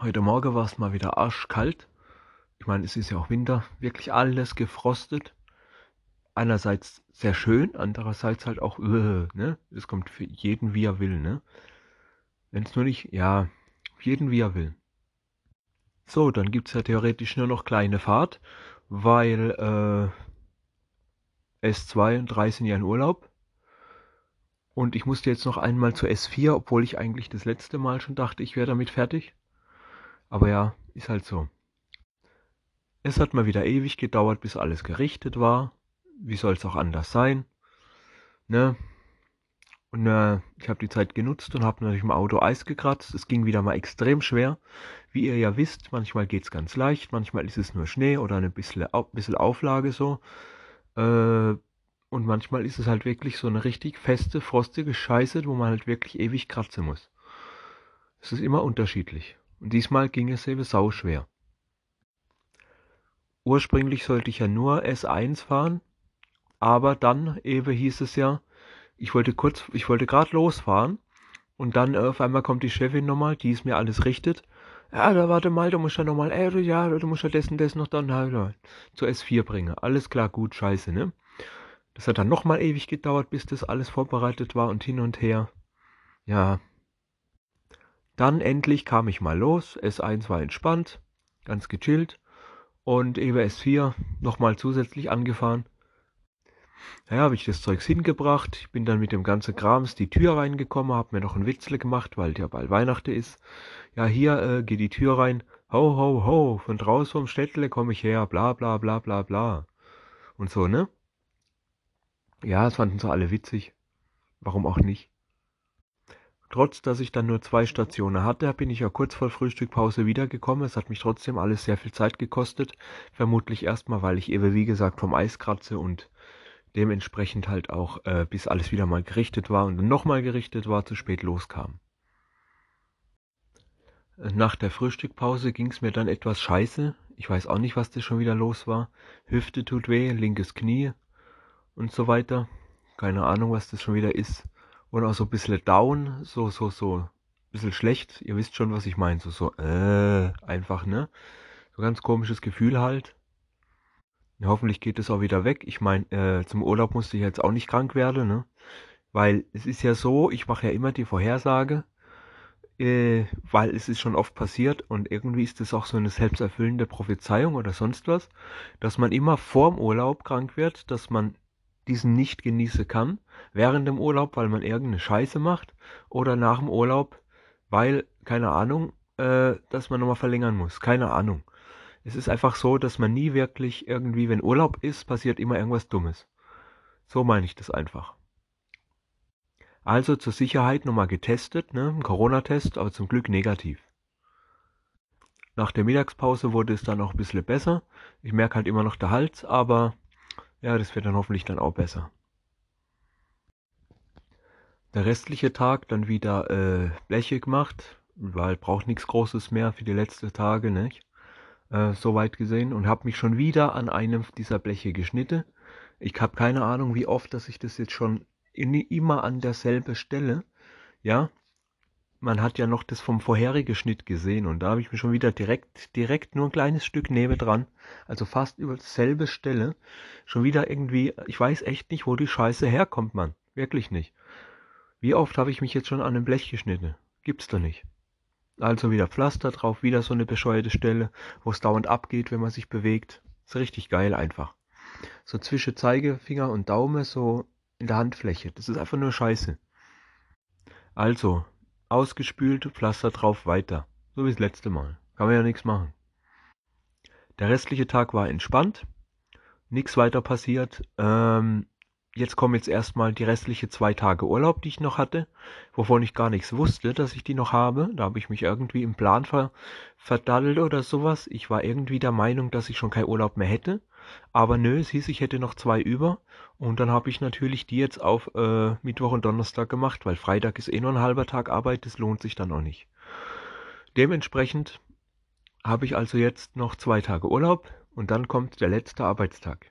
Heute Morgen war es mal wieder arschkalt. Ich meine, es ist ja auch Winter. Wirklich alles gefrostet. Einerseits sehr schön, andererseits halt auch, uh, ne? Es kommt für jeden, wie er will, ne? Wenn es nur nicht, ja, jeden, wie er will. So, dann gibt es ja theoretisch nur noch kleine Fahrt, weil äh, S2 und 3 sind ja in Urlaub. Und ich musste jetzt noch einmal zur S4, obwohl ich eigentlich das letzte Mal schon dachte, ich wäre damit fertig. Aber ja, ist halt so. Es hat mal wieder ewig gedauert, bis alles gerichtet war. Wie soll es auch anders sein? Ne? Und äh, ich habe die Zeit genutzt und habe natürlich im Auto Eis gekratzt. Es ging wieder mal extrem schwer. Wie ihr ja wisst, manchmal geht es ganz leicht, manchmal ist es nur Schnee oder ein bisschen, bisschen Auflage so. Äh, und manchmal ist es halt wirklich so eine richtig feste, frostige Scheiße, wo man halt wirklich ewig kratzen muss. Es ist immer unterschiedlich. Und diesmal ging es eben sau schwer. Ursprünglich sollte ich ja nur S1 fahren, aber dann eben hieß es ja, ich wollte kurz, ich wollte gerade losfahren und dann auf einmal kommt die Chefin nochmal, die es mir alles richtet. Ja, da warte mal, du musst ja nochmal, äh, ja, du musst ja dessen, dessen noch dann halt zur S4 bringen. Alles klar, gut, scheiße, ne? Das hat dann nochmal ewig gedauert, bis das alles vorbereitet war und hin und her. Ja. Dann endlich kam ich mal los. S1 war entspannt, ganz gechillt. Und EWS S4 nochmal zusätzlich angefahren. Ja, habe ich das Zeugs hingebracht. Ich bin dann mit dem ganzen Krams die Tür reingekommen, habe mir noch ein Witzle gemacht, weil ja bald Weihnachten ist. Ja, hier äh, geht die Tür rein. Ho, ho, ho, von draußen vom Städtle komme ich her, bla, bla, bla, bla, bla. Und so, ne? Ja, es fanden sie alle witzig. Warum auch nicht? Trotz, dass ich dann nur zwei Stationen hatte, bin ich ja kurz vor Frühstückpause wiedergekommen. Es hat mich trotzdem alles sehr viel Zeit gekostet. Vermutlich erstmal, weil ich eben, wie gesagt, vom Eis kratze und dementsprechend halt auch, äh, bis alles wieder mal gerichtet war und dann nochmal gerichtet war, zu spät loskam. Nach der Frühstückpause ging es mir dann etwas scheiße. Ich weiß auch nicht, was das schon wieder los war. Hüfte tut weh, linkes Knie und so weiter. Keine Ahnung, was das schon wieder ist. Und auch so ein bisschen down, so, so, so, ein bisschen schlecht. Ihr wisst schon, was ich meine. So, so, äh, einfach, ne? So ganz komisches Gefühl halt. Ja, hoffentlich geht es auch wieder weg. Ich meine, äh, zum Urlaub musste ich jetzt auch nicht krank werden, ne? Weil es ist ja so, ich mache ja immer die Vorhersage, äh, weil es ist schon oft passiert und irgendwie ist es auch so eine selbsterfüllende Prophezeiung oder sonst was, dass man immer vorm Urlaub krank wird, dass man diesen nicht genießen kann, während dem Urlaub, weil man irgendeine Scheiße macht, oder nach dem Urlaub, weil, keine Ahnung, äh, dass man nochmal verlängern muss. Keine Ahnung. Es ist einfach so, dass man nie wirklich irgendwie, wenn Urlaub ist, passiert immer irgendwas Dummes. So meine ich das einfach. Also zur Sicherheit nochmal getestet, ne? Corona-Test, aber zum Glück negativ. Nach der Mittagspause wurde es dann auch ein bisschen besser. Ich merke halt immer noch der Hals, aber ja, das wird dann hoffentlich dann auch besser. Der restliche Tag dann wieder äh, Bleche gemacht, weil braucht nichts Großes mehr für die letzten Tage, nicht? Äh, Soweit gesehen und habe mich schon wieder an einem dieser Bleche geschnitten. Ich habe keine Ahnung, wie oft, dass ich das jetzt schon in, immer an derselbe Stelle, ja, man hat ja noch das vom vorherigen Schnitt gesehen und da habe ich mir schon wieder direkt, direkt nur ein kleines Stück Nebe dran, also fast über dasselbe Stelle, schon wieder irgendwie, ich weiß echt nicht, wo die Scheiße herkommt, man. Wirklich nicht. Wie oft habe ich mich jetzt schon an einem Blech geschnitten? Gibt's da nicht. Also wieder Pflaster drauf, wieder so eine bescheuerte Stelle, wo es dauernd abgeht, wenn man sich bewegt. Ist richtig geil einfach. So zwischen Zeigefinger und Daumen, so in der Handfläche. Das ist einfach nur Scheiße. Also, ausgespült, Pflaster drauf, weiter. So wie das letzte Mal. Kann man ja nichts machen. Der restliche Tag war entspannt. Nichts weiter passiert. Ähm, jetzt kommen jetzt erstmal die restliche zwei Tage Urlaub, die ich noch hatte, wovon ich gar nichts wusste, dass ich die noch habe. Da habe ich mich irgendwie im Plan ver verdaddelt oder sowas. Ich war irgendwie der Meinung, dass ich schon keinen Urlaub mehr hätte. Aber nö, es hieß, ich hätte noch zwei über. Und dann habe ich natürlich die jetzt auf äh, Mittwoch und Donnerstag gemacht, weil Freitag ist eh nur ein halber Tag Arbeit, das lohnt sich dann auch nicht. Dementsprechend habe ich also jetzt noch zwei Tage Urlaub und dann kommt der letzte Arbeitstag.